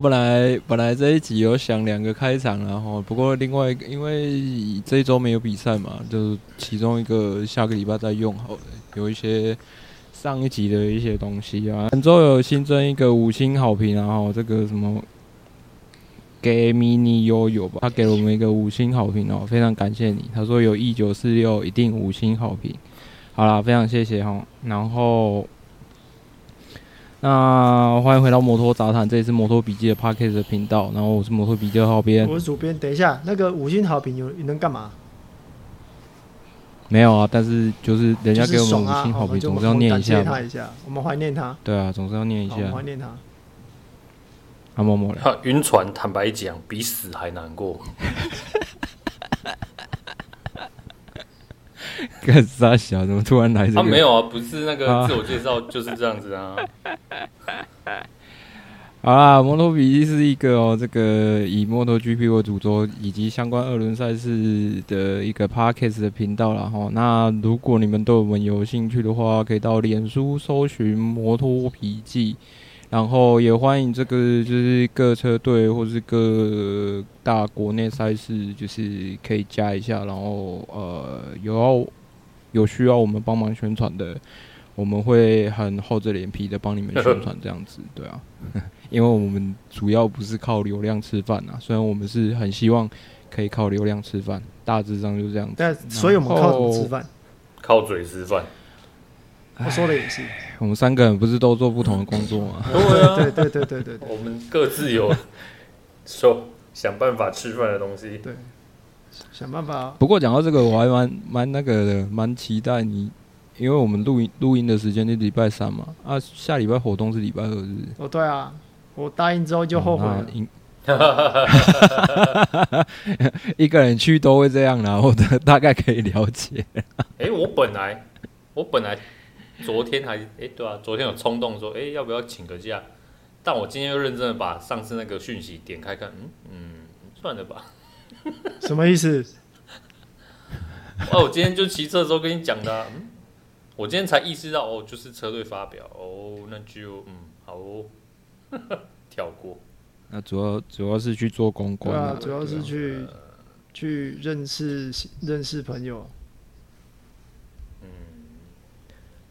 本来本来这一集有想两个开场，然后不过另外一个因为这一周没有比赛嘛，就是其中一个下个礼拜再用好了。有一些上一集的一些东西啊，本周有新增一个五星好评，然后这个什么给 mini 悠悠吧，他给了我们一个五星好评哦，非常感谢你。他说有一九四六一定五星好评，好啦，非常谢谢哈，然后。那欢迎回到摩托杂谈，这里是摩托笔记的 Podcast 的频道。然后我是摩托笔记的号编，我是主编。等一下，那个五星好评有能干嘛？没有啊，但是就是人家给我们五星好评，啊、总是要念一下，他一下。我们怀念他。对啊，总是要念一下。怀念他。阿默默他晕船，坦白讲，比死还难过。干啥小？怎么突然来这个？啊，没有啊，不是那个自我介绍 就是这样子啊。好啦，摩托笔记是一个哦，这个以摩托 GP 为主轴，以及相关二轮赛事的一个 Podcast 的频道啦哈。那如果你们对我们有兴趣的话，可以到脸书搜寻摩托笔记，然后也欢迎这个就是各车队或是各大国内赛事，就是可以加一下，然后呃有要有需要我们帮忙宣传的，我们会很厚着脸皮的帮你们宣传这样子，对啊，因为我们主要不是靠流量吃饭啊，虽然我们是很希望可以靠流量吃饭，大致上就这样子。但所以我们靠什么吃饭？靠嘴吃饭。我说的也是，我们三个人不是都做不同的工作吗？对 对对对对，我们各自有说想办法吃饭的东西。对，想办法。不过讲到这个，我还蛮蛮那个的，蛮期待你，因为我们录音录音的时间是礼拜三嘛，啊，下礼拜活动是礼拜二日。哦，对啊，我答应之后就后悔了。一个人去都会这样，然后大概可以了解。哎、欸，我本来我本来。昨天还哎、欸、对啊，昨天有冲动说哎、欸、要不要请个假，但我今天又认真的把上次那个讯息点开看，嗯嗯，算了吧。什么意思？哦，我今天就骑车的时候跟你讲的、啊，嗯，我今天才意识到哦，就是车队发表哦，那就嗯好哦，跳过。那主要主要是去做公关啊，主要是去去认识认识朋友。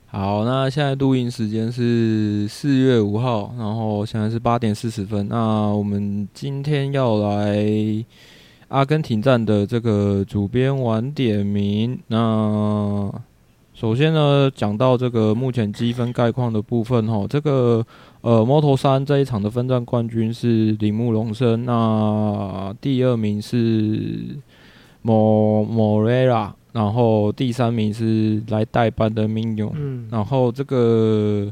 好，那现在录音时间是四月五号，然后现在是八点四十分。那我们今天要来阿根廷站的这个主编晚点名。那首先呢，讲到这个目前积分概况的部分哈，这个呃，Moto3 这一场的分站冠军是铃木龙生，那第二名是莫莫雷拉。然后第三名是来代班的 Mignon，嗯，然后这个，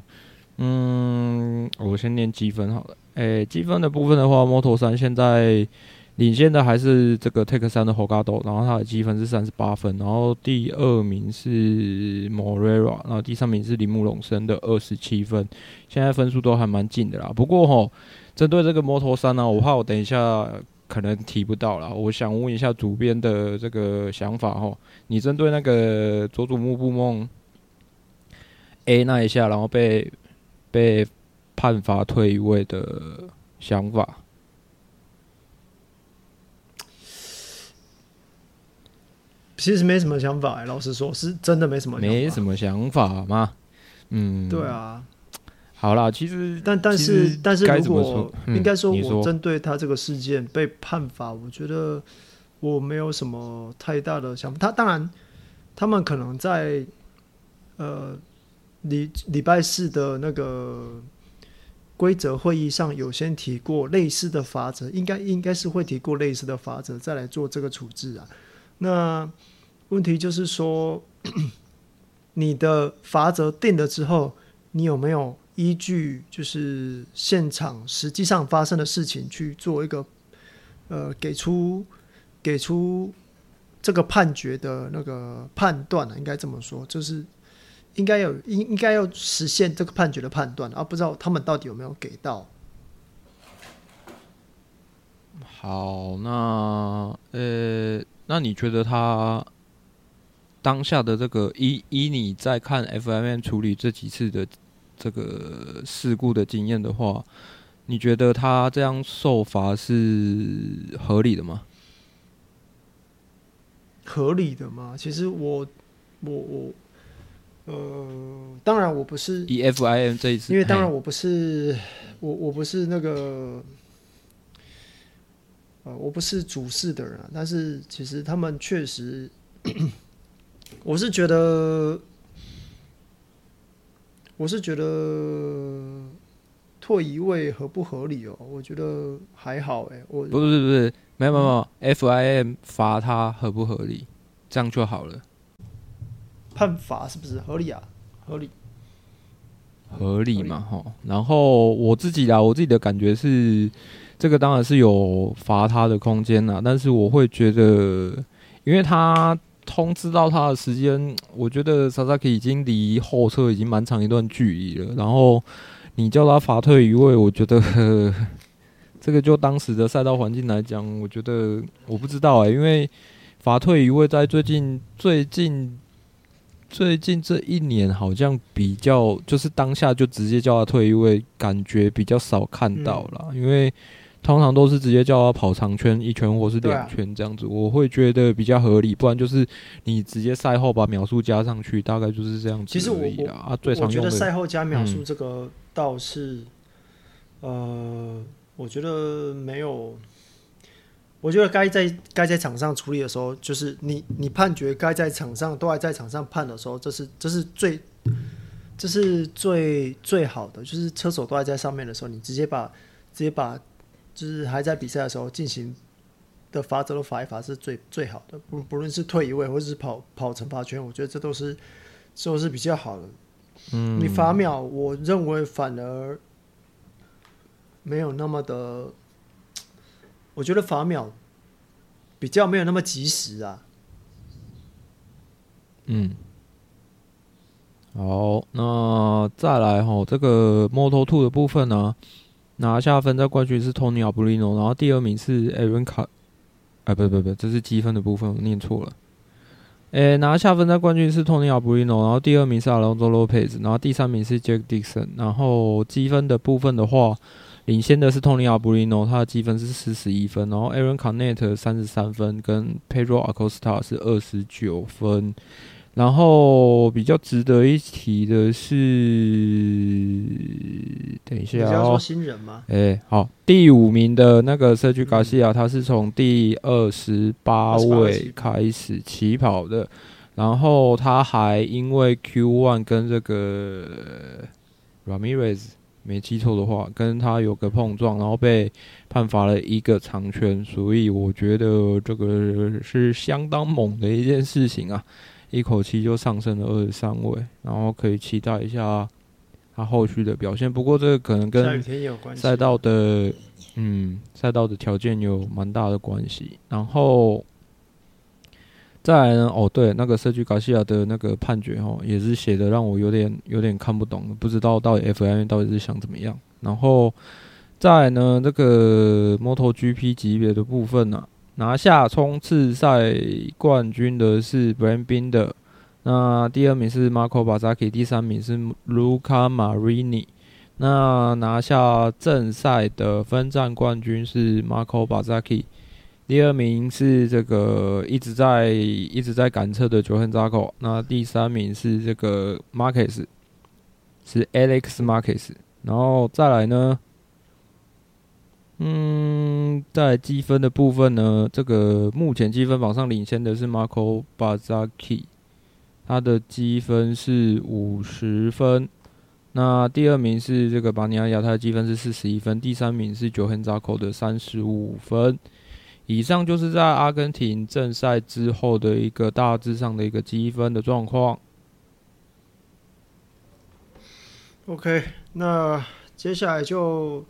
嗯，我先念积分好了。诶，积分的部分的话，Moto3 现在领先的还是这个 Take 三的 Holgado，然后它的积分是三十八分。然后第二名是 Moreira，然后第三名是铃木龙生的二十七分。现在分数都还蛮近的啦。不过哈，针对这个 Moto3 呢，我怕我等一下。可能提不到了，我想问一下主编的这个想法哈。你针对那个佐佐木布梦 A 那一下，然后被被判罚退一位的想法，其实没什么想法哎，老实说，是真的没什么想法，没什么想法吗？嗯，对啊。好啦，其实但但是但是如果、嗯、应该说，我针对他这个事件被判罚，我觉得我没有什么太大的想法。他当然，他们可能在呃礼礼拜四的那个规则会议上有先提过类似的法则，应该应该是会提过类似的法则，再来做这个处置啊。那问题就是说，你的法则定了之后，你有没有？依据就是现场实际上发生的事情去做一个呃给出给出这个判决的那个判断应该这么说，就是应该有应应该要实现这个判决的判断，而不知道他们到底有没有给到。好，那呃，那你觉得他当下的这个依依你在看 FMM 处理这几次的这个事故的经验的话，你觉得他这样受罚是合理的吗？合理的吗？其实我我我呃，当然我不是以 FIM 这一次，因为当然我不是我我不是那个。呃，我不是主事的人啊，但是其实他们确实，我是觉得，我是觉得退一位合不合理哦？我觉得还好哎，我不是不是，没有没有，FIM 罚他合不合理，这样就好了。判罚是不是合理啊？合理，合理嘛哈。然后我自己啦，我自己的感觉是。这个当然是有罚他的空间啦，但是我会觉得，因为他通知到他的时间，我觉得 Sasaki 已经离后车已经蛮长一段距离了。然后你叫他罚退一位，我觉得 这个就当时的赛道环境来讲，我觉得我不知道哎、欸，因为罚退一位在最近最近最近这一年好像比较就是当下就直接叫他退一位，感觉比较少看到了，因为。通常都是直接叫他跑长圈一圈或是两圈这样子，我会觉得比较合理。不然就是你直接赛后把秒数加上去，大概就是这样子。其实我啊，最常用的我觉得赛后加秒数这个倒是，嗯、呃，我觉得没有。我觉得该在该在场上处理的时候，就是你你判决该在场上都还在场上判的时候，这是这是最这是最最好的。就是车手都还在上面的时候，你直接把直接把。就是还在比赛的时候进行的罚则的罚一罚是最最好的，不不论是退一位或者是跑跑惩罚圈，我觉得这都是都是比较好的。嗯，你罚秒，我认为反而没有那么的，我觉得罚秒比较没有那么及时啊。嗯，好，那再来哈，这个 Moto2 的部分呢？拿下分在冠军是 Tony Albino，然后第二名是 Aaron 卡，哎，不不不，这是积分的部分，我念错了。诶，拿下分在冠军是 Tony Albino，然后第二名是 Alonso Lopez，然后第三名是 Jack Dixon。然后积分的部分的话，领先的是 Tony Albino，他的积分是四十一分，然后 Aaron Canet 三十三分，跟 Pedro Acosta 是二十九分。然后比较值得一提的是，等一下哦，新人吗？哎，好，第五名的那个 Sergio Garcia，他是从第二十八位开始起跑的，然后他还因为 Q One 跟这个 Ramirez 没记错的话，跟他有个碰撞，然后被判罚了一个长圈，所以我觉得这个是相当猛的一件事情啊。一口气就上升了二十三位，然后可以期待一下他后续的表现。不过这个可能跟赛道的嗯赛道的条件有蛮大的关系。然后再来呢，哦对，那个社区卡西亚的那个判决哦，也是写的让我有点有点看不懂，不知道到底 FIM 到底是想怎么样。然后再来呢，这个 MotoGP 级别的部分呢、啊。拿下冲刺赛冠军的是 Brad Binder，那第二名是 Marco Bezzecchi，第三名是 Luca Marini。那拿下正赛的分站冠军是 Marco Bezzecchi，第二名是这个一直在一直在赶车的 Johann Zarco，那第三名是这个 Marquez，是 Alex Marquez，然后再来呢？嗯，在积分的部分呢，这个目前积分榜上领先的是 Marco Bezzecchi，他的积分是五十分。那第二名是这个巴尼亚亚，他的积分是四十一分。第三名是 Johann Zarco 的三十五分。以上就是在阿根廷正赛之后的一个大致上的一个积分的状况。OK，那接下来就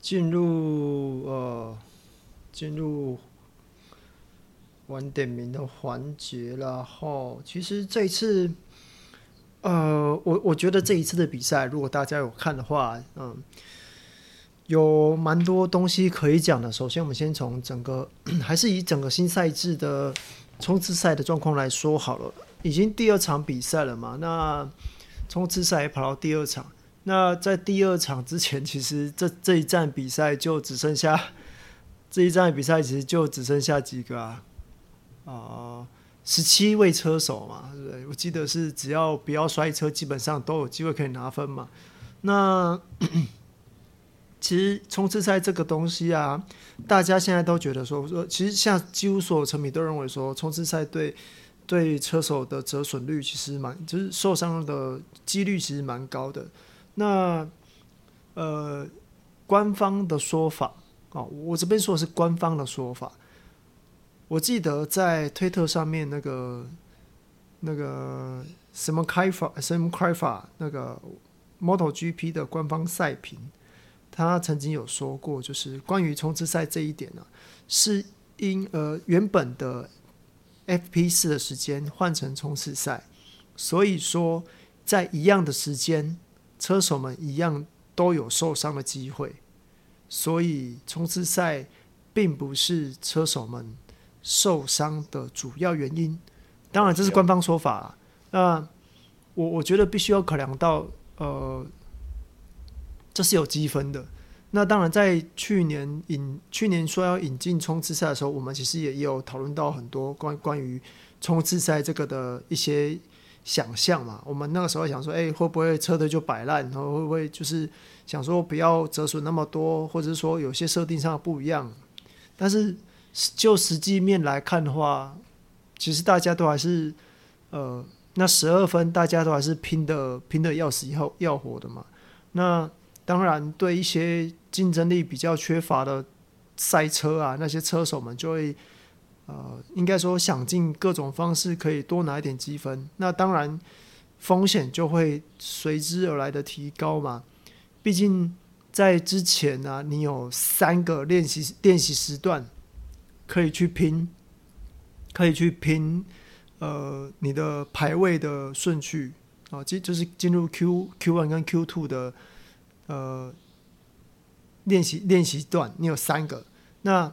进入呃进入晚点名的环节了。后其实这一次，呃，我我觉得这一次的比赛，如果大家有看的话，嗯，有蛮多东西可以讲的。首先，我们先从整个 还是以整个新赛制的冲刺赛的状况来说好了。已经第二场比赛了嘛？那冲刺赛跑到第二场。那在第二场之前，其实这这一站比赛就只剩下这一站比赛，其实就只剩下几个啊？啊，十七位车手嘛，对不对？我记得是只要不要摔车，基本上都有机会可以拿分嘛。那 其实冲刺赛这个东西啊，大家现在都觉得说说，其实像几乎所有车迷都认为说，冲刺赛对。对车手的折损率其实蛮，就是受伤的几率其实蛮高的。那呃，官方的说法啊，我这边说的是官方的说法。我记得在推特上面那个那个什么开法什么开法那个 MotoGP 的官方赛评，他曾经有说过，就是关于冲刺赛这一点呢、是因呃原本的。FP 四的时间换成冲刺赛，所以说在一样的时间，车手们一样都有受伤的机会，所以冲刺赛并不是车手们受伤的主要原因。当然这是官方说法，那我我觉得必须要考量到，呃，这是有积分的。那当然，在去年引去年说要引进冲刺赛的时候，我们其实也有讨论到很多关关于冲刺赛这个的一些想象嘛。我们那个时候想说，哎，会不会车队就摆烂，然后会不会就是想说不要折损那么多，或者是说有些设定上不一样。但是就实际面来看的话，其实大家都还是呃，那十二分大家都还是拼的拼的要死要要活的嘛。那当然，对一些竞争力比较缺乏的赛车啊，那些车手们就会，呃，应该说想尽各种方式可以多拿一点积分。那当然，风险就会随之而来的提高嘛。毕竟在之前呢、啊，你有三个练习练习时段可以去拼，可以去拼，呃，你的排位的顺序啊，就就是进入 Q Q one 跟 Q two 的。呃，练习练习段你有三个，那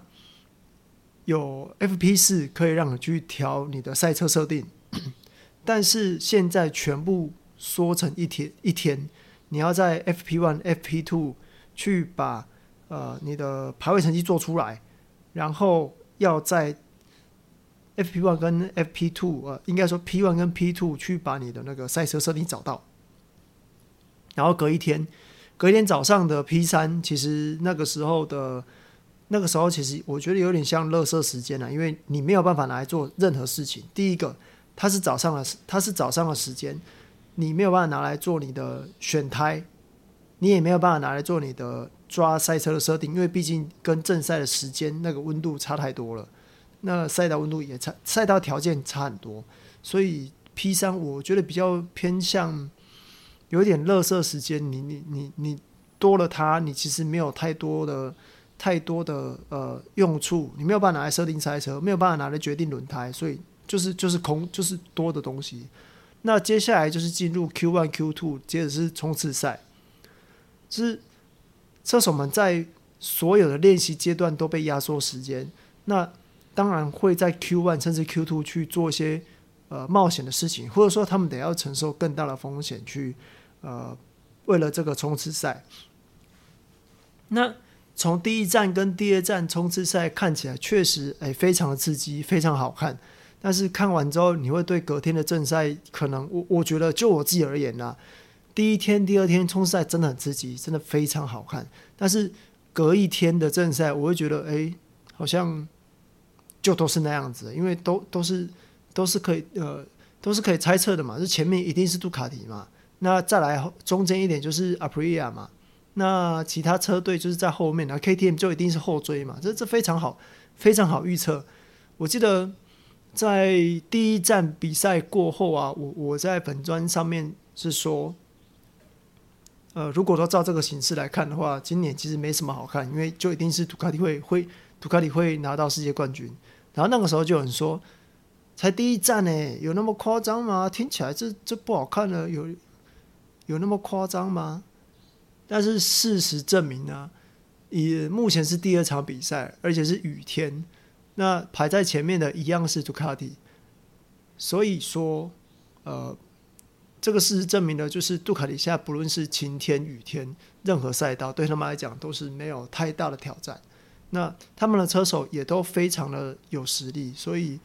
有 FP 四可以让你去调你的赛车设定，但是现在全部缩成一天一天，你要在 FP one、FP two 去把呃你的排位成绩做出来，然后要在 FP one 跟 FP two 呃，应该说 P one 跟 P two 去把你的那个赛车设定找到，然后隔一天。隔一天早上的 P 三，其实那个时候的，那个时候其实我觉得有点像垃圾时间了，因为你没有办法拿来做任何事情。第一个，它是早上的，它是早上的时间，你没有办法拿来做你的选胎，你也没有办法拿来做你的抓赛车的设定，因为毕竟跟正赛的时间那个温度差太多了，那赛道温度也差，赛道条件差很多，所以 P 三我觉得比较偏向。有点垃圾时间，你你你你多了它，你其实没有太多的太多的呃用处，你没有办法拿来设定赛车，没有办法拿来决定轮胎，所以就是就是空就是多的东西。那接下来就是进入 Q one Q two，接着是冲刺赛，就是车手们在所有的练习阶段都被压缩时间，那当然会在 Q one 甚至 Q two 去做一些呃冒险的事情，或者说他们得要承受更大的风险去。呃，为了这个冲刺赛，那从第一站跟第二站冲刺赛看起来确实哎非常的刺激，非常好看。但是看完之后，你会对隔天的正赛可能我我觉得就我自己而言呢，第一天、第二天冲刺赛真的很刺激，真的非常好看。但是隔一天的正赛，我会觉得哎，好像就都是那样子，因为都都是都是可以呃都是可以猜测的嘛，就前面一定是杜卡迪嘛。那再来中间一点就是阿普利亚嘛，那其他车队就是在后面，那 KTM 就一定是后追嘛，这这非常好，非常好预测。我记得在第一站比赛过后啊，我我在本专上面是说，呃，如果说照这个形式来看的话，今年其实没什么好看，因为就一定是杜卡迪会会杜卡迪会拿到世界冠军。然后那个时候就有人说，才第一站呢，有那么夸张吗？听起来这这不好看了，有有那么夸张吗？但是事实证明呢，以目前是第二场比赛，而且是雨天，那排在前面的一样是杜卡迪，所以说，呃。这个事实证明呢，就是杜卡迪现在不论是晴天雨天，任何赛道对他们来讲都是没有太大的挑战。那他们的车手也都非常的有实力，所以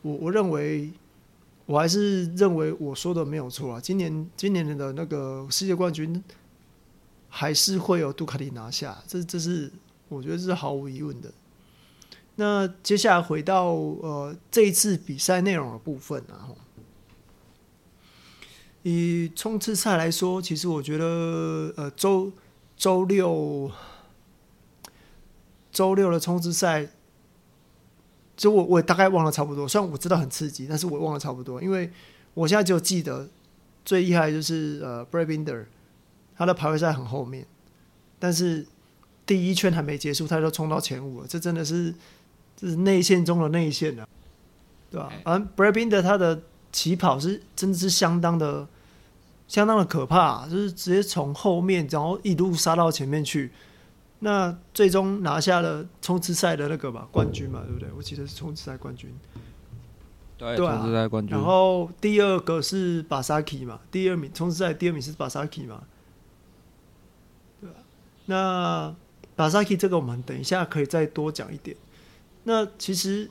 我我认为，我还是认为我说的没有错啊。今年今年的那个世界冠军还是会有杜卡迪拿下，这这是我觉得这是毫无疑问的。那接下来回到呃这一次比赛内容的部分啊。以冲刺赛来说，其实我觉得，呃，周周六周六的冲刺赛，就我我大概忘了差不多。虽然我知道很刺激，但是我忘了差不多，因为我现在就记得最厉害就是呃，Brad Binder，他的排位赛很后面，但是第一圈还没结束，他就冲到前五了，这真的是这是内线中的内线了，对吧？而 Brad Binder 他的。起跑是真的是相当的，相当的可怕，就是直接从后面，然后一路杀到前面去，那最终拿下了冲刺赛的那个吧冠军嘛，对不对？我记得是冲刺赛冠军，对，对啊，冲刺赛冠军。然后第二个是巴萨基嘛，第二名冲刺赛第二名是巴萨基嘛，那巴萨基这个我们等一下可以再多讲一点。那其实。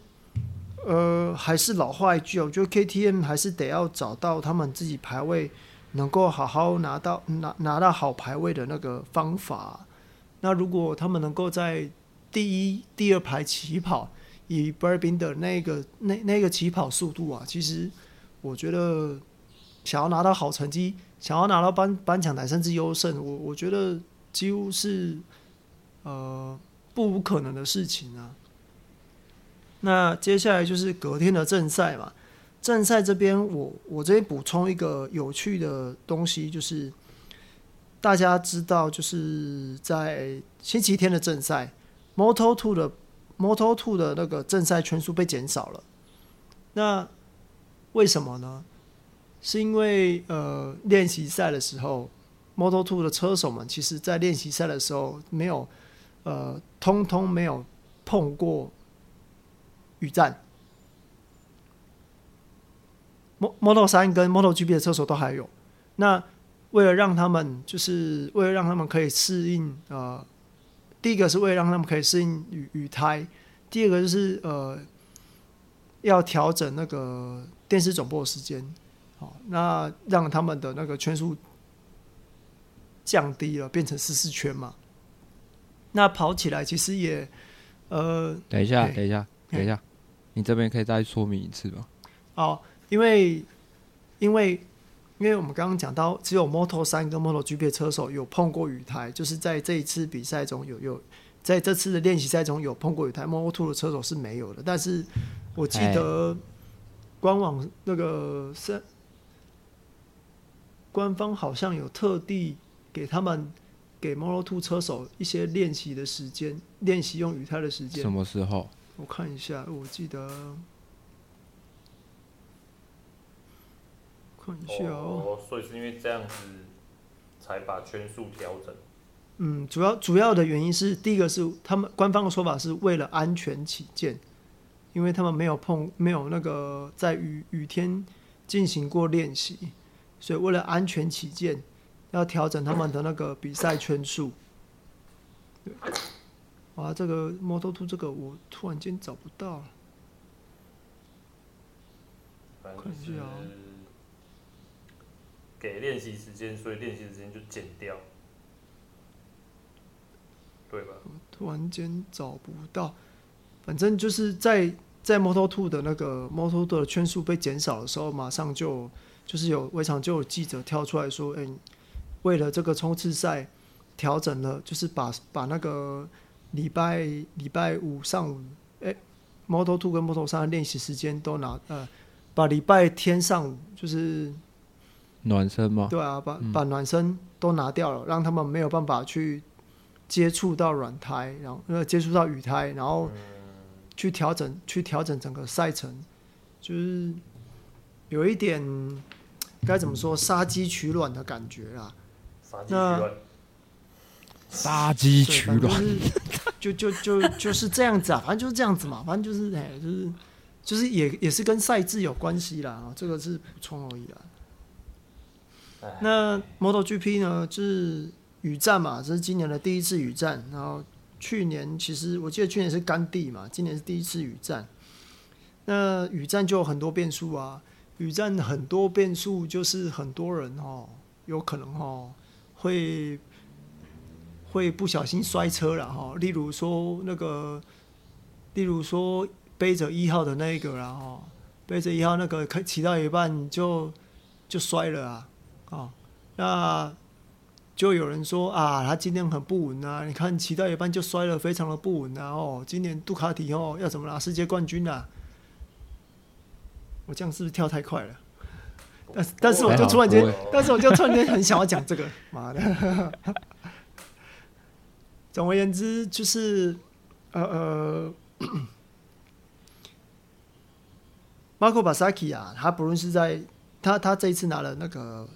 呃，还是老话一句，我觉得 KTM 还是得要找到他们自己排位能够好好拿到拿拿到好排位的那个方法。那如果他们能够在第一、第二排起跑，以 b u r b i n 的那个那那个起跑速度啊，其实我觉得想要拿到好成绩，想要拿到颁颁奖台甚至优胜，我我觉得几乎是呃不无可能的事情啊。那接下来就是隔天的正赛嘛。正赛这边，我我这边补充一个有趣的东西，就是大家知道，就是在星期天的正赛，Moto Two 的 Moto Two 的那个正赛圈数被减少了。那为什么呢？是因为呃练习赛的时候，Moto2 的车手们其实在练习赛的时候没有呃通通没有碰过。雨战，Moto 三跟 MotoGP 的车手都还有。那为了让他们，就是为了让他们可以适应，呃，第一个是为了让他们可以适应雨雨胎，第二个就是呃，要调整那个电视转播的时间，好，那让他们的那个圈数降低了，变成十四圈嘛。那跑起来其实也，呃，等一下，等一下，等一下。你这边可以再说明一次吗？哦，因为因为因为我们刚刚讲到，只有 Moto 三跟 Moto GP 车手有碰过雨胎，就是在这一次比赛中有有在这次的练习赛中有碰过雨胎，Moto Two 的车手是没有的。但是我记得官网那个是官方好像有特地给他们给 Model Two 车手一些练习的时间，练习用雨胎的时间。什么时候？我看一下，我记得看一下哦，哦。所以是因为这样子才把圈数调整。嗯，主要主要的原因是，第一个是他们官方的说法是为了安全起见，因为他们没有碰没有那个在雨雨天进行过练习，所以为了安全起见，要调整他们的那个比赛圈数。对。啊，这个 Moto2 这个我突然间找不到了，看一下啊。给练习时间，所以练习时间就减掉，对吧？突然间找不到，反正就是在在 Moto2 的那个 Moto2 的圈数被减少的时候，马上就就是有围场就有记者跳出来说：“哎，为了这个冲刺赛调整了，就是把把那个。”礼拜礼拜五上午，哎，Moto2 跟 Moto3 的练习时间都拿呃，把礼拜天上午就是暖身嘛，对啊，把、嗯、把暖身都拿掉了，让他们没有办法去接触到软胎，然后呃接触到雨胎，然后去调整去调整整个赛程，就是有一点该怎么说杀鸡取卵的感觉啦。那杀鸡取卵，就就就就是这样子啊，反正就是这样子嘛，反正就是哎，就是就是也也是跟赛制有关系啦，这个是补充而已啦。那 MotoGP 呢，就是雨战嘛，这是今年的第一次雨战。然后去年其实我记得去年是干地嘛，今年是第一次雨战。那雨战就有很多变数啊，雨战很多变数就是很多人哦，有可能哦会会不小心摔车了哈。例如说那个，例如说背着一号的那一个然后背着一号那个可骑到一半就就摔了啊。哦，那就有人说啊，他今天很不稳啊！你看骑到一半就摔了，非常的不稳啊！哦，今年杜卡迪哦要怎么拿世界冠军啊？我这样是不是跳太快了？但是但是我就突然间，但是我就突然间很想要讲这个，妈的！总而言之，就是呃呃，马可巴萨基啊，他不论是在他他这一次拿了那个。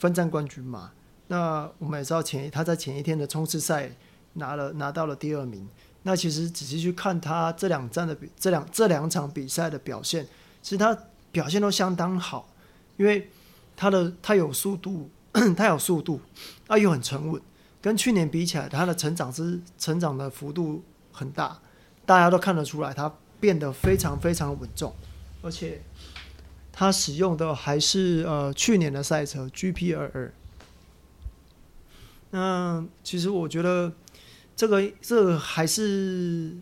分站冠军嘛，那我们也知道前他在前一天的冲刺赛拿了拿到了第二名。那其实仔细去看他这两站的比这两这两场比赛的表现，其实他表现都相当好，因为他的他有速度，他有速度，啊又很沉稳，跟去年比起来，他的成长是成长的幅度很大，大家都看得出来，他变得非常非常稳重，而且。他使用的还是呃去年的赛车 GP 二二。那其实我觉得这个这个还是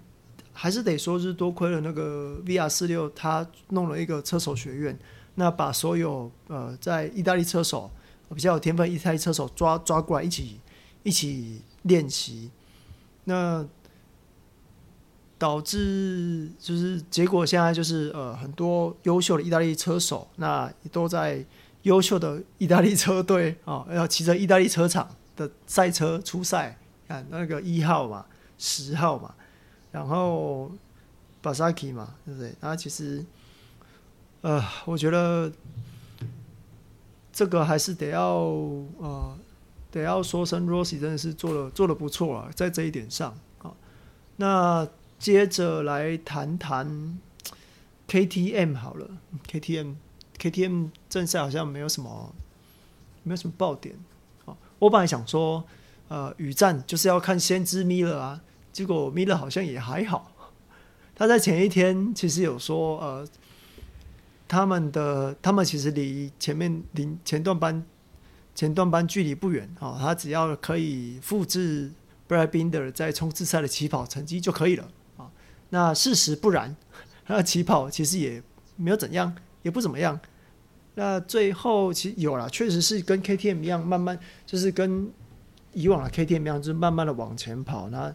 还是得说是多亏了那个 VR 四六，他弄了一个车手学院，那把所有呃在意大利车手比较有天分意大利车手抓抓过来一起一起练习，那。导致就是结果，现在就是呃很多优秀的意大利车手，那都在优秀的意大利车队啊，要骑着意大利车厂的赛车出赛，看那个一号嘛，十号嘛，然后巴萨基嘛，对不对？那其实呃，我觉得这个还是得要呃得要说声 Rossi 真的是做的做的不错啊，在这一点上啊，那。接着来谈谈 KTM 好了，KTM KTM 正赛好像没有什么，没有什么爆点啊。我本来想说，呃，雨战就是要看先知米勒啊，结果米勒好像也还好。他在前一天其实有说，呃，他们的他们其实离前面离前段班前段班距离不远啊，他只要可以复制 Brad Binder 在冲刺赛的起跑成绩就可以了啊。那事实不然，他起跑其实也没有怎样，也不怎么样。那最后其实有了，确实是跟 KTM 一样，慢慢就是跟以往的 KTM 一样，就是慢慢的往前跑。那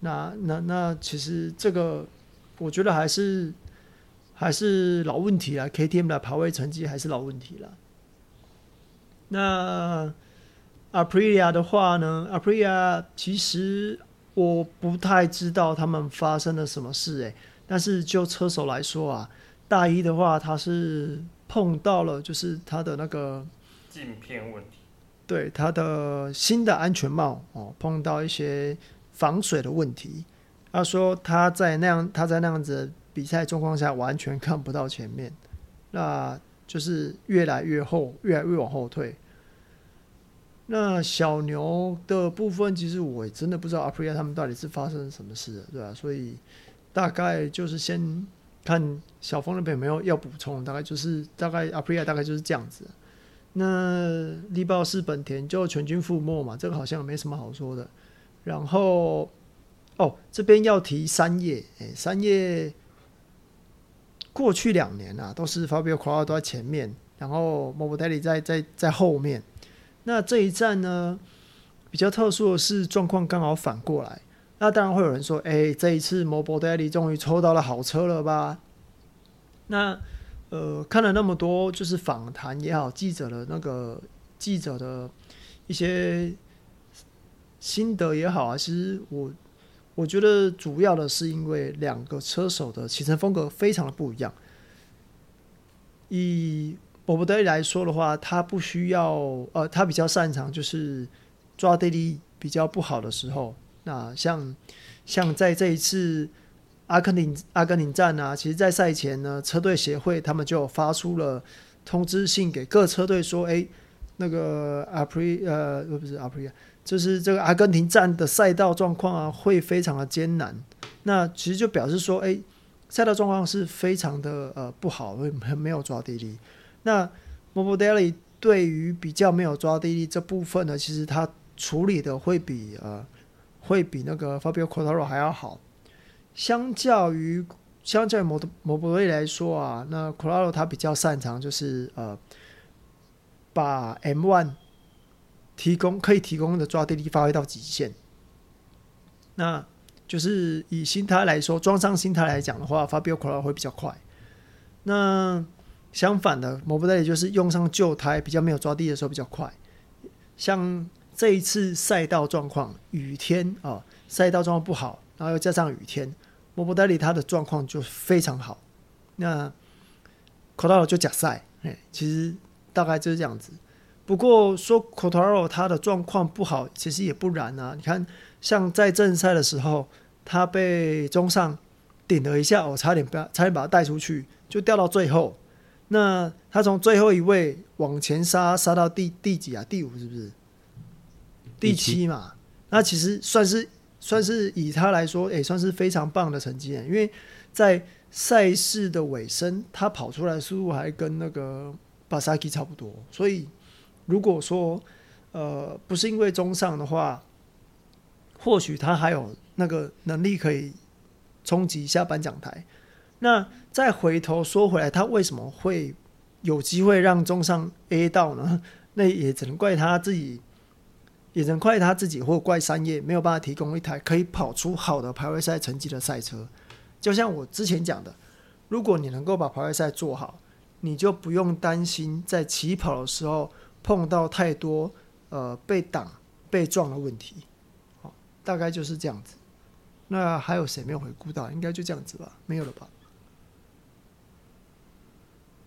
那那那其实这个我觉得还是还是老问题啊，KTM 的排位成绩还是老问题了。那 Aprilia 的话呢，Aprilia 其实。我不太知道他们发生了什么事诶，但是就车手来说啊，大一的话他是碰到了就是他的那个镜片问题，对他的新的安全帽哦，碰到一些防水的问题。他说他在那样他在那样子比赛状况下完全看不到前面，那就是越来越后，越来越往后退。那小牛的部分，其实我真的不知道阿普利亚他们到底是发生什么事了，对吧？所以大概就是先看小峰那边有没有要补充，大概就是大概阿普利亚大概就是这样子。那力豹是本田就全军覆没嘛，这个好像没什么好说的。然后哦，这边要提三叶，哎，三叶过去两年啊都是 Fabio Quartararo 都在前面，然后 Morbidelli 在在在后面。那这一站呢，比较特殊的是状况刚好反过来。那当然会有人说：“哎，这一次 Morbidelli 终于抽到了好车了吧？”那呃，看了那么多就是访谈也好，记者的那个记者的一些心得也好啊，其实我我觉得主要的是因为两个车手的骑乘风格非常的不一样。以博博德来说的话，他不需要呃，他比较擅长就是抓地力比较不好的时候，那像像在这一次。阿根廷阿根廷站啊，其实，在赛前呢，车队协会他们就发出了通知信给各车队说：“哎，那个阿普利呃，不是阿普利，就是这个阿根廷站的赛道状况啊，会非常的艰难。那其实就表示说，哎，赛道状况是非常的呃不好，会没有抓地力。那 Morbidelli 对于比较没有抓地力这部分呢，其实他处理的会比呃会比那个 Fabio Quattaro 还要好。”相较于相较于摩摩博瑞来说啊，那 Quattaro 他比较擅长就是呃，把 M1 提供可以提供的抓地力发挥到极限。那就是以新胎来说，装上新胎来讲的话，Fabio Quartararo 会比较快。那相反的，摩博瑞就是用上旧胎，比较没有抓地的时候比较快。像这一次赛道状况，雨天啊，赛道状况不好，然后又加上雨天。莫博代里他的状况就非常好，那科塔罗就假赛，哎，其实大概就是这样子。不过说科塔罗他的状况不好，其实也不然啊。你看，像在正赛的时候，他被中上顶了一下，我差点不要，差点把他带出去，就掉到最后。那他从最后一位往前杀，杀到第第几啊？第五是不是？第七嘛。那其实算是。算是以他来说，也算是非常棒的成绩。因为在赛事的尾声，他跑出来速度还跟那个巴萨基差不多。所以，如果说呃不是因为中上的话，或许他还有那个能力可以冲击一下颁奖台。那再回头说回来，他为什么会有机会让中上 A 到呢？那也只能怪他自己。也能怪他自己或怪三叶没有办法提供一台可以跑出好的排位赛成绩的赛车。就像我之前讲的，如果你能够把排位赛做好，你就不用担心在起跑的时候碰到太多呃被挡、被撞的问题。好，大概就是这样子。那还有谁没有回顾到？应该就这样子吧，没有了吧？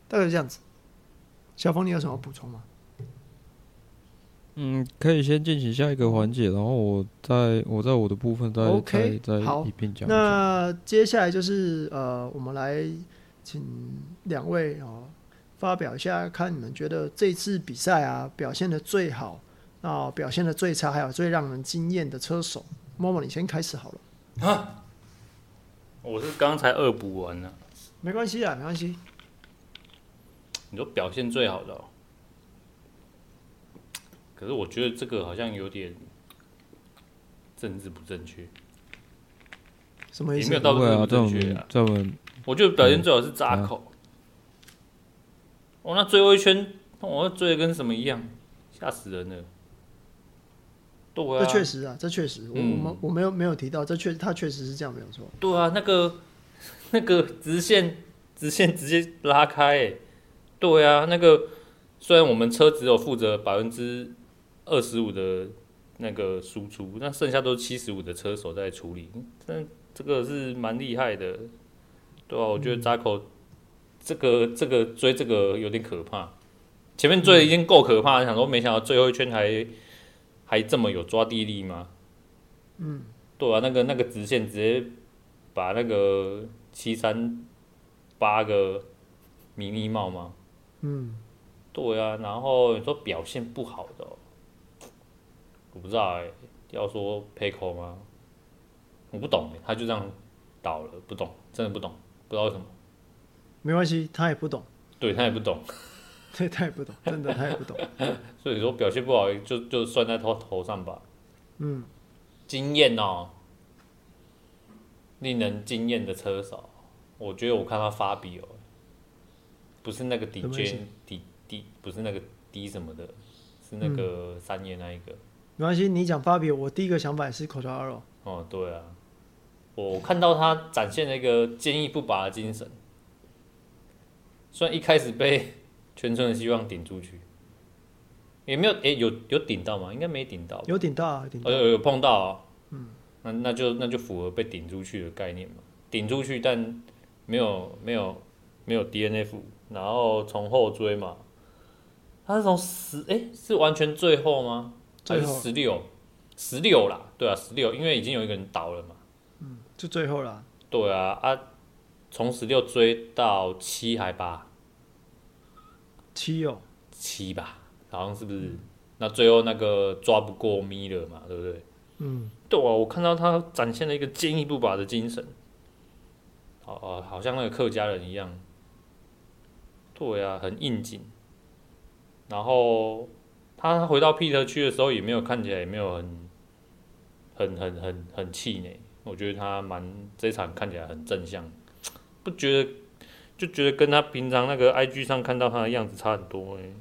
大概是这样子。小峰，你有什么补充吗？嗯，可以先进行下一个环节，然后我在我在我的部分再 OK 再好一并讲。那接下来就是呃，我们来请两位哦发表一下，看你们觉得这次比赛啊表现的最好，啊表现的最差，还有最让人惊艳的车手。默默，你先开始好了。啊，我是刚才恶补完了，没关系啊，没关系。你说表现最好的哦。可是我觉得这个好像有点政治不正确，什么意思？也没有到政治不正确啊。这么，我觉得表现最好是扎口。哦，那最后一圈，我追的跟什么一样，吓死人了。对啊，这确实啊，这确实，我我们我没有没有提到，这确他确实是这样，没有错。对啊，那个 那个直线直线直接拉开，哎，对啊，那个虽然我们车只有负责百分之。二十五的那个输出，那剩下都是七十五的车手在处理，但这个是蛮厉害的，对啊，我觉得扎口这个这个追这个有点可怕，前面追的已经够可怕，想说没想到最后一圈还还这么有抓地力吗？嗯，对啊，那个那个直线直接把那个七三八个迷你帽吗？嗯，对啊，然后你说表现不好的。我不知道哎、欸，要说 Pecco 吗？我不懂、欸，他就这样倒了，不懂，真的不懂，不知道为什么。没关系，他也不懂。对，他也不懂，对，他也不懂，真的他也不懂。所以说表现不好，就就算在他头上吧。嗯，惊艳哦，令人惊艳的车手，我觉得我看到 Fabio，不是那个 DJ D D，不是那个 D 什么的，是那个三叶那一个。没关系，你讲 Fabio，我第一个想法也是 Quartararo。哦，对啊，我看到他展现了一个坚毅不拔的精神。虽然一开始被全村的希望顶出去，也没有诶、欸，有有顶到吗？应该没顶到，有顶到啊，顶到，有有碰到、啊，嗯，那那就那就符合被顶出去的概念嘛，顶出去但没有没有没有 DNF，然后从后追嘛，他是从十诶，是完全最后吗？还是十六？十六啦，对啊，十六，因为已经有一个人倒了嘛，嗯，就最后啦，对啊啊，从十六追到七还八，七哦，七吧，好像是不是？嗯、那最后那个抓不过米勒嘛，对不对？嗯，对啊，我看到他展现了一个坚毅不拔的精神，哦哦，好像那个客家人一样，对啊，很应景，然后。他回到 Pit 区的时候，也没有看起来也没有很很很很很气馁。我觉得他蛮这场看起来很正向，不觉得就觉得跟他平常那个 IG 上看到他的样子差很多哎。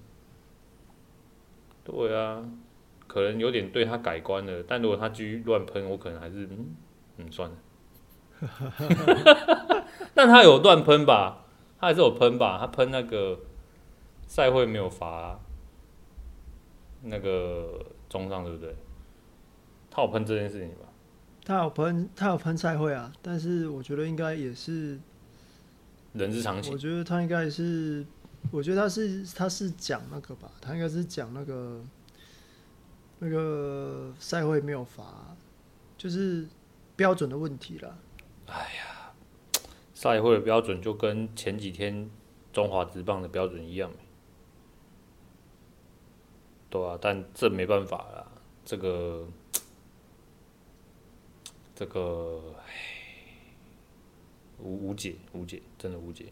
对啊，可能有点对他改观了。但如果他继续乱喷，我可能还是嗯嗯算了。但他有乱喷吧？他还是有喷吧？他喷那个赛会没有罚啊。那个中上对不对？他有喷这件事情吧？他有喷，他有喷赛会啊，但是我觉得应该也是人之常情。我觉得他应该是，我觉得他是他是讲那个吧，他应该是讲那个那个赛会没有罚，就是标准的问题了。哎呀，赛会的标准就跟前几天中华职棒的标准一样。对啊，但这没办法啦，这个，这个，唉，无无解，无解，真的无解。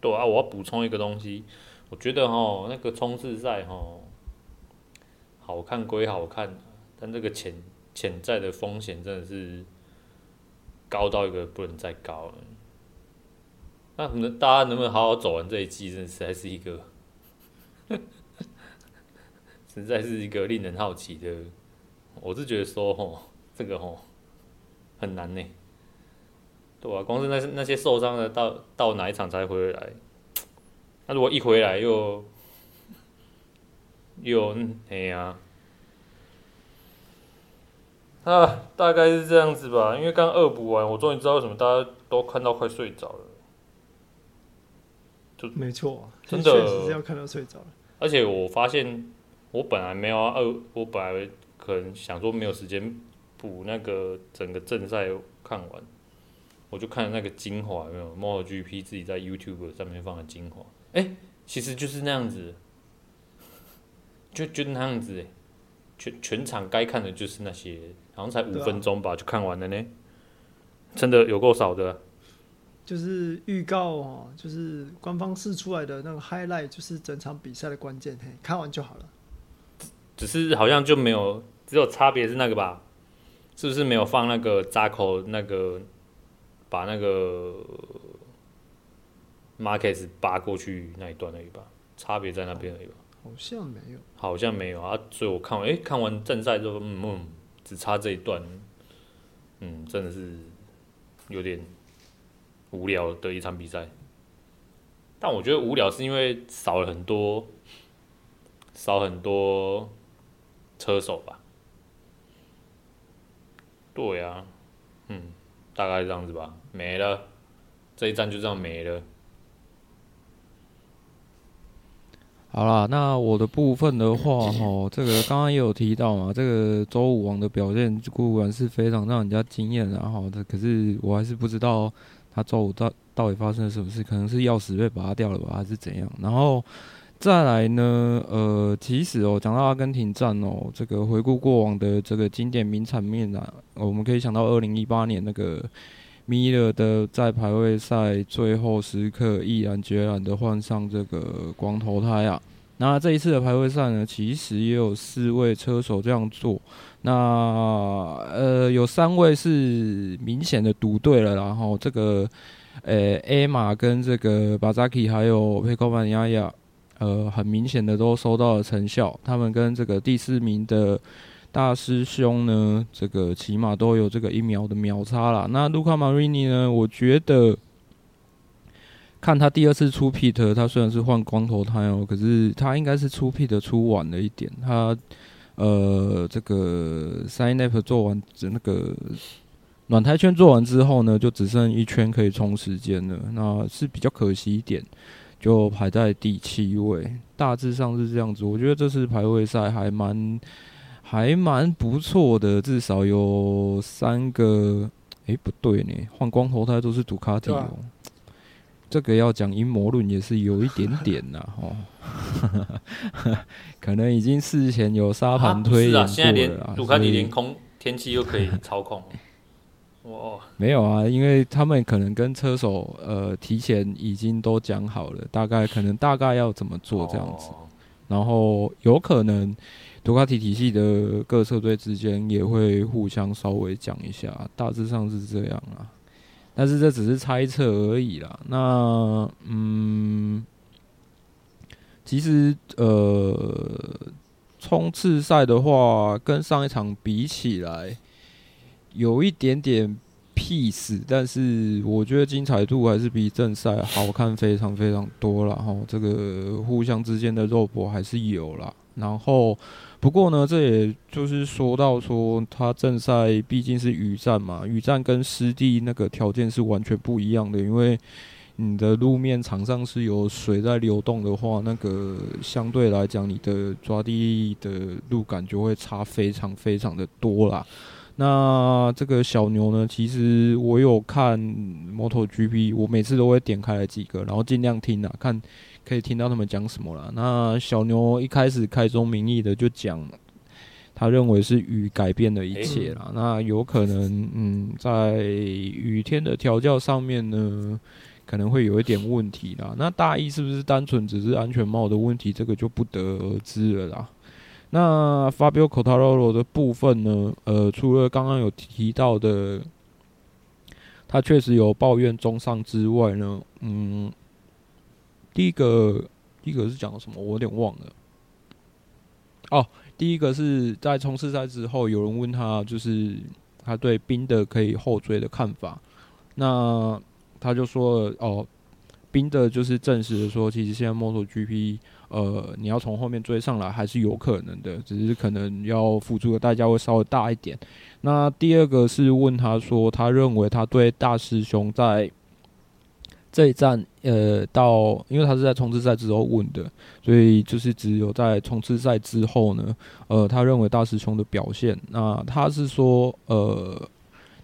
对啊，我要补充一个东西，我觉得哦，那个冲刺赛齁，好看归好看，但这个潜潜在的风险真的是高到一个不能再高了。那能大家能不能好好走完这一季，真的实在是一个。实在是一个令人好奇的，我是觉得说吼，这个吼很难呢，对啊，光是那那些受伤的，到到哪一场才回来？那如果一回来又又哎呀，啊，大概是这样子吧。因为刚恶补完，我终于知道为什么大家都看到快睡着了。就没错，真的确实是要看到睡着了。而且我发现。我本来没有啊，呃，我本来可能想说没有时间补那个整个正赛看完，我就看那个精华，有没有？MotoGP 自己在 YouTube 上面放的精华，哎、欸，其实就是那样子，就就那样子，全全场该看的就是那些，好像才五分钟吧，就看完了呢，真的有够少的。就是预告哦，就是官方试出来的那个 highlight，就是整场比赛的关键，嘿，看完就好了。只是好像就没有，只有差别是那个吧？是不是没有放那个扎口那个，把那个 Markets 扒过去那一段而已吧？差别在那边而已吧？好像没有，好像没有啊！所以我看完，哎、欸，看完正赛之后，嗯嗯，只差这一段，嗯，真的是有点无聊的一场比赛。但我觉得无聊是因为少了很多，少很多。车手吧，对呀、啊，嗯，大概这样子吧，没了，这一站就这样没了。好啦，那我的部分的话，哈，这个刚刚也有提到嘛，这个周武王的表现固然是非常让人家惊艳，然后的，可是我还是不知道他周五到到底发生了什么事，可能是钥匙被拔掉了吧，还是怎样？然后。再来呢，呃，其实哦，讲到阿根廷站哦，这个回顾过往的这个经典名场面啊，我们可以想到二零一八年那个米勒的在排位赛最后时刻毅然决然的换上这个光头胎啊。那这一次的排位赛呢，其实也有四位车手这样做。那呃，有三位是明显的赌对了，然后这个呃艾玛跟这个巴扎基还有佩科曼尼亚亚。呃，很明显的都收到了成效。他们跟这个第四名的大师兄呢，这个起码都有这个一秒的秒差啦。那卢卡马瑞尼呢，我觉得看他第二次出 pit，他虽然是换光头胎哦，可是他应该是出 pit 出晚了一点。他呃，这个 side lap 做完，那个暖胎圈做完之后呢，就只剩一圈可以冲时间了，那是比较可惜一点，就排在第七位。大致上是这样子，我觉得这次排位赛还蛮还蛮不错的，至少有三个。诶，不对呢，换光头胎都是杜卡迪哦。这个要讲阴谋论也是有一点点呐，哦，可能已经事前有沙盘推演过了。是啊，现在连杜卡迪连空天气又可以操控。哦，没有啊，因为他们可能跟车手呃提前已经都讲好了，大概可能大概要怎么做这样子，哦、然后有可能杜卡迪体系的各车队之间也会互相稍微讲一下，大致上是这样啊。但是这只是猜测而已啦。那嗯，其实呃，冲刺赛的话，跟上一场比起来，有一点点 peace，但是我觉得精彩度还是比正赛好看非常非常多了哈。这个互相之间的肉搏还是有啦。然后。不过呢，这也就是说到说，它正赛毕竟是雨战嘛，雨战跟湿地那个条件是完全不一样的。因为你的路面场上是有水在流动的话，那个相对来讲，你的抓地的路感就会差非常非常的多啦。那这个小牛呢，其实我有看 MotoGP，我每次都会点开来几个，然后尽量听啊，看。可以听到他们讲什么啦。那小牛一开始开宗明义的就讲，他认为是雨改变了一切啦。那有可能，嗯，在雨天的调教上面呢，可能会有一点问题啦。那大意是不是单纯只是安全帽的问题？这个就不得而知了啦。那 Fabio Quartararo 的部分呢？呃，除了刚刚有提到的，他确实有抱怨中上之外呢，嗯。第一个，第一个是讲什么？我有点忘了。哦，第一个是在冲刺赛之后，有人问他，就是他对冰的可以后追的看法。那他就说，哦，冰的就是证实了说，其实现在 MotoGP，呃，你要从后面追上来还是有可能的，只是可能要付出的代价会稍微大一点。那第二个是问他说，他认为他对大师兄在。这一站，呃，到因为他是在冲刺赛之后问的，所以就是只有在冲刺赛之后呢，呃，他认为大师兄的表现，那他是说，呃，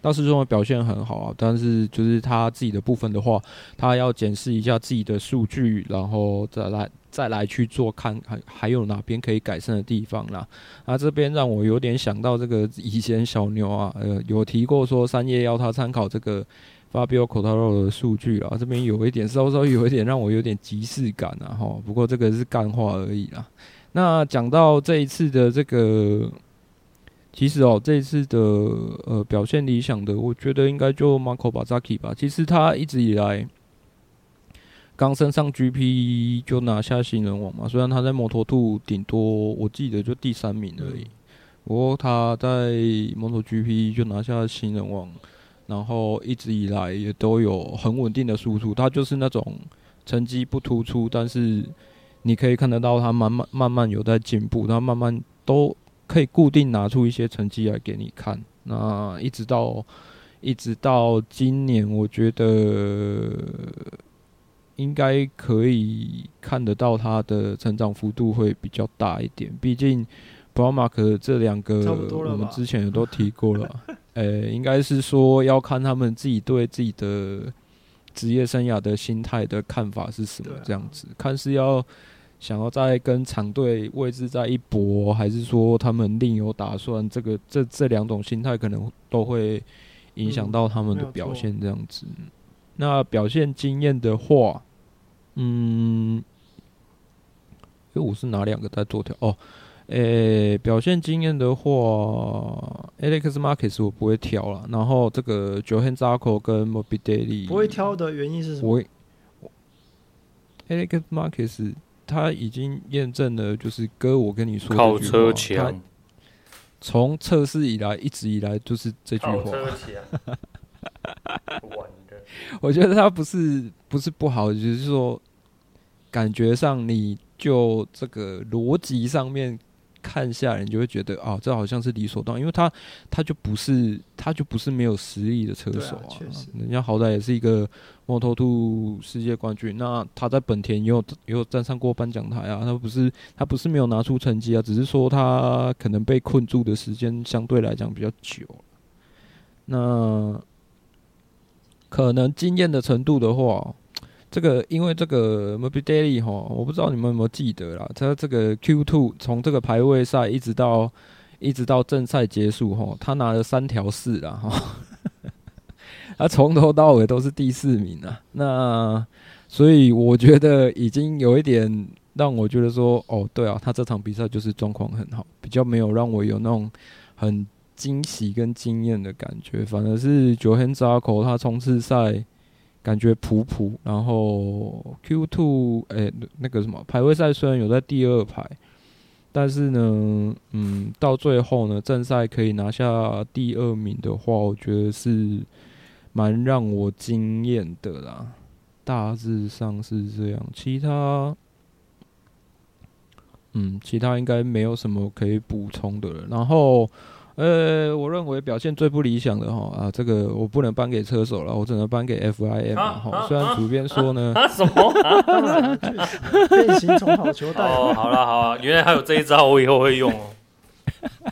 大师兄的表现很好啊，但是就是他自己的部分的话，他要检视一下自己的数据，然后再来再来去做看还还有哪边可以改善的地方啦。啊这边让我有点想到这个以前小牛啊，呃，有提过说三叶要他参考这个。Fabio Quartararo 的数据啦，这边有一点稍稍有一点让我有点即视感啊哈，不过这个是干话而已啦。那讲到这一次的这个，其实哦，这一次的呃表现理想的，我觉得应该就 Marco Bezzecchi 吧。其实他一直以来刚升上 GP 就拿下新人王嘛，虽然他在摩托兔顶多我记得就第三名而已，不过他在摩托 GP 就拿下新人王。然后一直以来也都有很稳定的输出，他就是那种成绩不突出，但是你可以看得到他慢慢慢慢有在进步，他慢慢都可以固定拿出一些成绩来给你看。那一直到一直到今年，我觉得应该可以看得到他的成长幅度会比较大一点。毕竟 Pro Mark 这两个我们之前也都提过了。呃、欸，应该是说要看他们自己对自己的职业生涯的心态的看法是什么，这样子，看是要想要再跟长队位置再一搏，还是说他们另有打算？这个这这两种心态可能都会影响到他们的表现，这样子。那表现经验的话，嗯，因为我是哪两个在做调哦？诶、欸，表现经验的话，Alex Marcus 我不会挑了。然后这个 Johann Zarco 跟 morbidaily 不会挑的原因是什么？我 Alex Marcus 他已经验证了，就是哥我跟你说靠车强。从测试以来，一直以来就是这句话。我觉得他不是不是不好，就是说感觉上你就这个逻辑上面。看下来，你就会觉得啊，这好像是理所当然，因为他他就不是他就不是没有实力的车手啊，啊人家好歹也是一个 Moto2 世界冠军，那他在本田也有也有站上过颁奖台啊，他不是他不是没有拿出成绩啊，只是说他可能被困住的时间相对来讲比较久，那可能经验的程度的话。这个因为这个 m o b i Daily 哈，我不知道你们有没有记得啦。他这个 Q Two 从这个排位赛一直到一直到正赛结束哈，他拿了三条四啦哈。他从头到尾都是第四名啊。那所以我觉得已经有一点让我觉得说，哦，对啊，他这场比赛就是状况很好，比较没有让我有那种很惊喜跟惊艳的感觉。反而是 Johann Zarco 他冲刺赛。感觉普普，然后 Q two 哎，那个什么排位赛虽然有在第二排，但是呢，嗯，到最后呢，正赛可以拿下第二名的话，我觉得是蛮让我惊艳的啦。大致上是这样，其他，嗯，其他应该没有什么可以补充的了。然后。呃，我认为表现最不理想的哈啊，这个我不能颁给车手了，我只能颁给 FIM 哈。虽然主编说呢，啊什么？变形虫好球带哦，好了好了，原来还有这一招，我以后会用哦。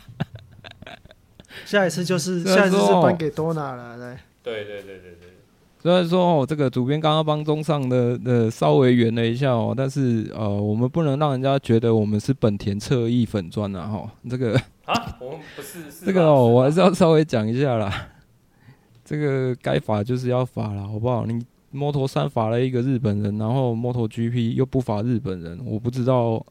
下一次就是下一次是颁给多纳了，来。对对对对对。虽然说哦，这个主编刚刚帮中上的呃稍微圆了一下哦，但是呃，我们不能让人家觉得我们是本田侧翼粉砖呐哈，这个。啊，我们不是，是这个哦，我还是要稍微讲一下啦。这个该罚就是要罚了，好不好？你摩托三罚了一个日本人，然后摩托 GP 又不罚日本人，我不知道，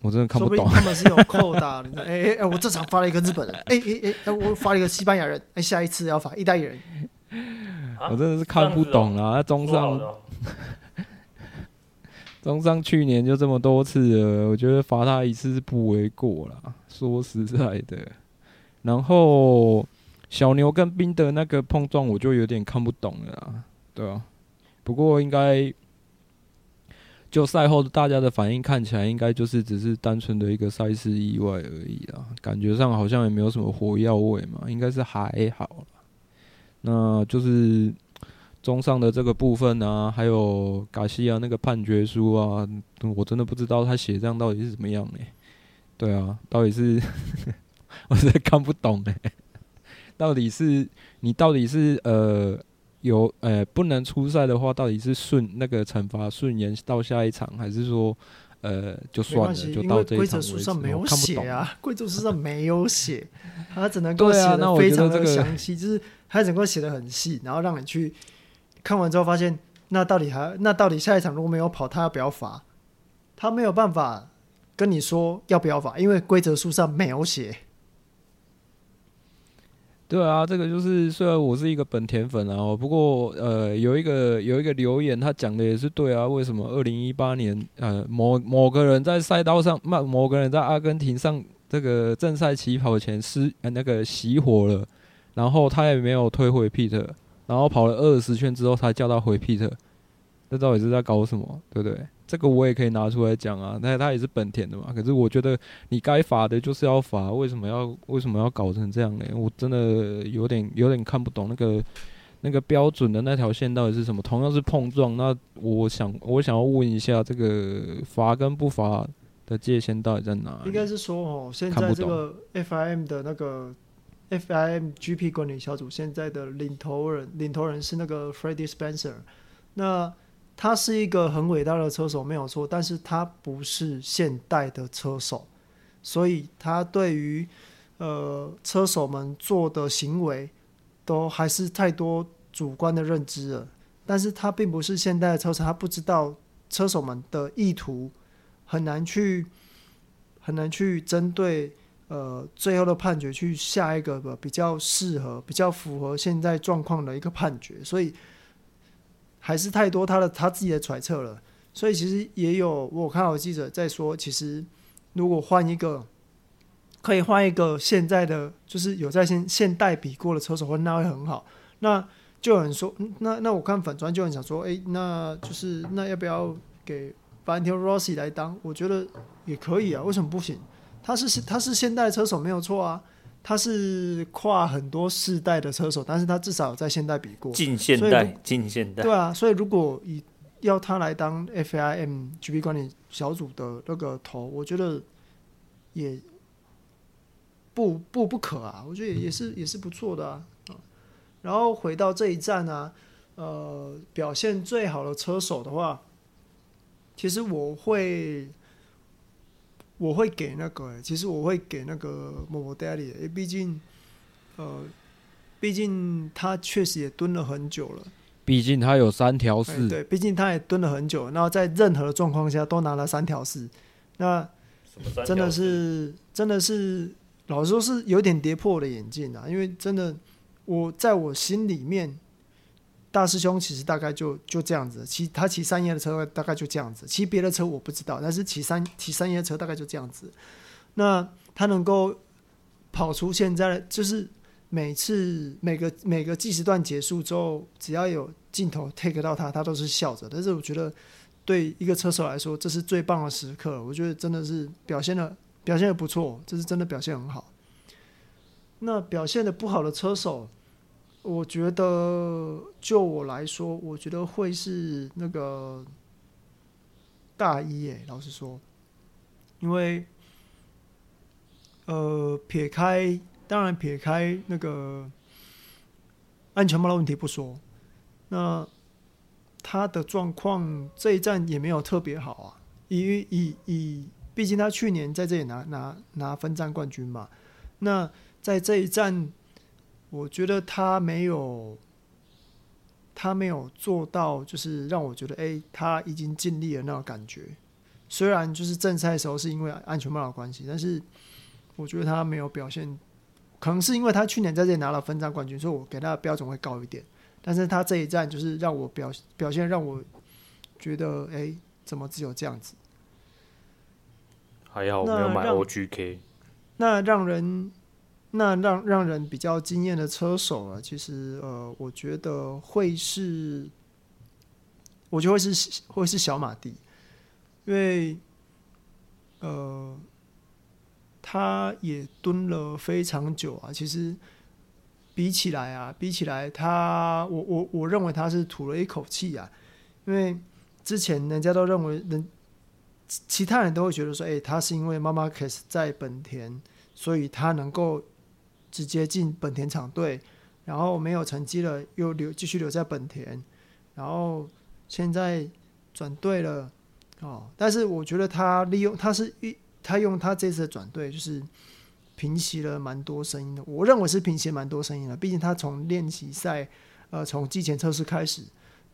我真的看不懂。不他们 是有扣打的。哎哎哎，我这场罚了一个日本人，哎哎哎，我罚了一个西班牙人，哎，下一次要罚意大利人。我真的是看不懂啦，中上。中上去年就这么多次了，我觉得罚他一次是不为过啦。说实在的，然后小牛跟宾德那个碰撞，我就有点看不懂了，对啊。不过应该就赛后大家的反应看起来，应该就是只是单纯的一个赛事意外而已啦。感觉上好像也没有什么火药味嘛，应该是还好。那就是。中上的这个部分啊，还有卡西亚那个判决书啊，我真的不知道他写这样到底是怎么样呢？对啊，到底是 我实在看不懂哎，到底是你到底是呃有呃不能出赛的话，到底是顺那个惩罚顺延到下一场，还是说呃就算了就到这一场？规则书上没有写啊，规则书上没有写，他只能够写的非常的详细，就是他只能够写的很细，然后让你去。看完之后发现，那到底还那到底下一场如果没有跑，他要不要罚？他没有办法跟你说要不要罚，因为规则书上没有写。对啊，这个就是虽然我是一个本田粉啊，不过呃，有一个有一个留言，他讲的也是对啊。为什么二零一八年呃某某个人在赛道上，某某个人在阿根廷上这个正赛起跑前失呃那个熄火了，然后他也没有退回 Peter，。然后跑了二十圈之后才叫他回 pit，这到底是在搞什么？对不对？这个我也可以拿出来讲啊。那他也是本田的嘛。可是我觉得你该罚的就是要罚，为什么要为什么要搞成这样呢？我真的有点有点看不懂那个那个标准的那条线到底是什么。同样是碰撞，那我想我想要问一下，这个罚跟不罚的界限到底在哪？应该是说哦，现在这个 FIM 的那个。FIM GP 管理小组现在的领头人，领头人是那个 Freddie Spencer。那他是一个很伟大的车手，没有错，但是他不是现代的车手，所以他对于呃车手们做的行为都还是太多主观的认知了。但是他并不是现代的车手，他不知道车手们的意图，很难去很难去针对。呃，最后的判决去下一个比较适合、比较符合现在状况的一个判决，所以还是太多他的他自己的揣测了。所以其实也有我看到记者在说，其实如果换一个，可以换一个现在的，就是有在现现代比过的车手，那会很好。那就有人说，那那我看粉砖就很想说，哎、那就是那要不要给 Valentino Rossi 来当？我觉得也可以啊，为什么不行？他是他是现代车手没有错啊，他是跨很多世代的车手，但是他至少有在现代比过，近现代，近现代，对啊，所以如果以要他来当 FIM GP 管理小组的那个头，我觉得也不不不可啊，我觉得也是也是不错的啊。然后回到这一站呢，呃，表现最好的车手的话，其实我会我会给那个，其实我会给那个 Morbidelli，因为毕竟，呃，毕竟他确实也蹲了很久了。毕竟他有三条四，对，毕竟他也蹲了很久，然后在任何的状况下都拿了三条四，那真的是真的是，老实说是有点跌破我的眼镜啊，因为真的我在我心里面，大师兄其实大概就就这样子，骑他骑三叶的车大概就这样子，骑别的车我不知道，但是骑三骑三叶车大概就这样子，那他能够跑出现在就是。每次每个每个计时段结束之后，只要有镜头 take 到他，他都是笑着。但是我觉得，对一个车手来说，这是最棒的时刻。我觉得真的是表现的表现的不错，这是真的表现很好。那表现的不好的车手，我觉得就我来说，我觉得会是那个大一耶。老实说，因为呃，撇开。当然，撇开那个安全帽的问题不说，那他的状况这一站也没有特别好啊。以以以，毕竟他去年在这里拿拿拿分站冠军嘛。那在这一站，我觉得他没有他没有做到，就是让我觉得，哎，他已经尽力了那种感觉。虽然就是正赛的时候是因为安全帽的关系，但是我觉得他没有表现。可能是因为他去年在这里拿了分站冠军，所以我给他的标准会高一点。但是他这一站就是让我表表现让我觉得，哎、欸，怎么只有这样子？还好我没有买 OGK。那让人那让让人比较惊艳的车手啊，其实呃，我觉得会是，我觉得会是会是小马蒂，因为呃。他也蹲了非常久啊，其实比起来啊，比起来他，我我我认为他是吐了一口气啊，因为之前人家都认为人，其他人都会觉得说，哎、他是因为马马克斯在本田，所以他能够直接进本田厂队，然后没有成绩了又留继续留在本田，然后现在转队了哦，但是我觉得他利用他是一。他用他这次的转队，就是平息了蛮多声音的。我认为是平息蛮多声音的。毕竟他从练习赛，呃，从季前测试开始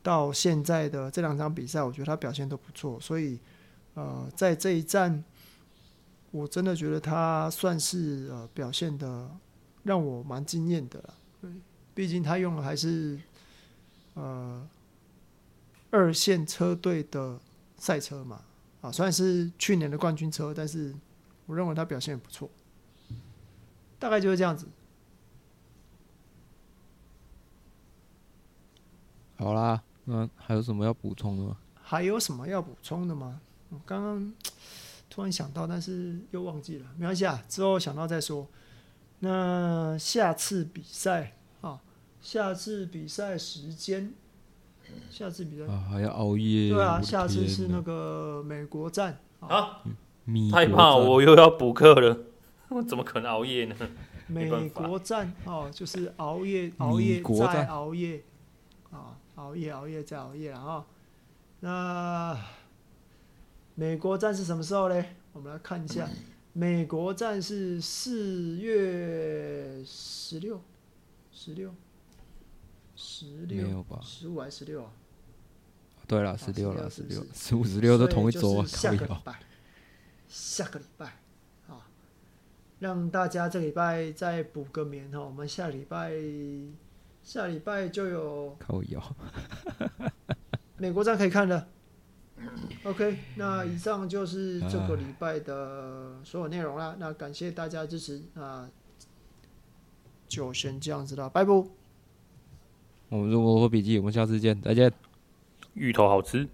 到现在的这两场比赛，我觉得他表现都不错。所以，呃，在这一站，我真的觉得他算是呃表现的让我蛮惊艳的了。毕竟他用的还是呃二线车队的赛车嘛。啊，虽然是去年的冠军车，但是我认为他表现也不错。大概就是这样子。好啦，那还有什么要补充的吗？还有什么要补充的吗？我刚刚 突然想到，但是又忘记了，没关系啊，之后想到再说。那下次比赛啊，下次比赛时间。下次比赛啊，还要熬夜。对啊，下次是那个美国站啊，太怕我又要补课了，我怎么可能熬夜呢？美国站哦，就是熬夜，熬夜再熬夜啊，熬夜熬夜再熬夜了啊。那美国站是什么时候呢？我们来看一下，美国站是四月十六，十六。十六，没有吧？十五还是十六啊？对了，十六了，十六，十五、十六都同一周啊！下个礼拜，下个礼拜啊，让大家这礼拜再补个眠哈。我们下礼拜，下礼拜就有靠腰，美国站可以看的。OK，那以上就是这个礼拜的所有内容啦。那感谢大家支持啊，就先这样子啦，拜拜。我们是摩托笔记，我们下次见，再见。芋头好吃。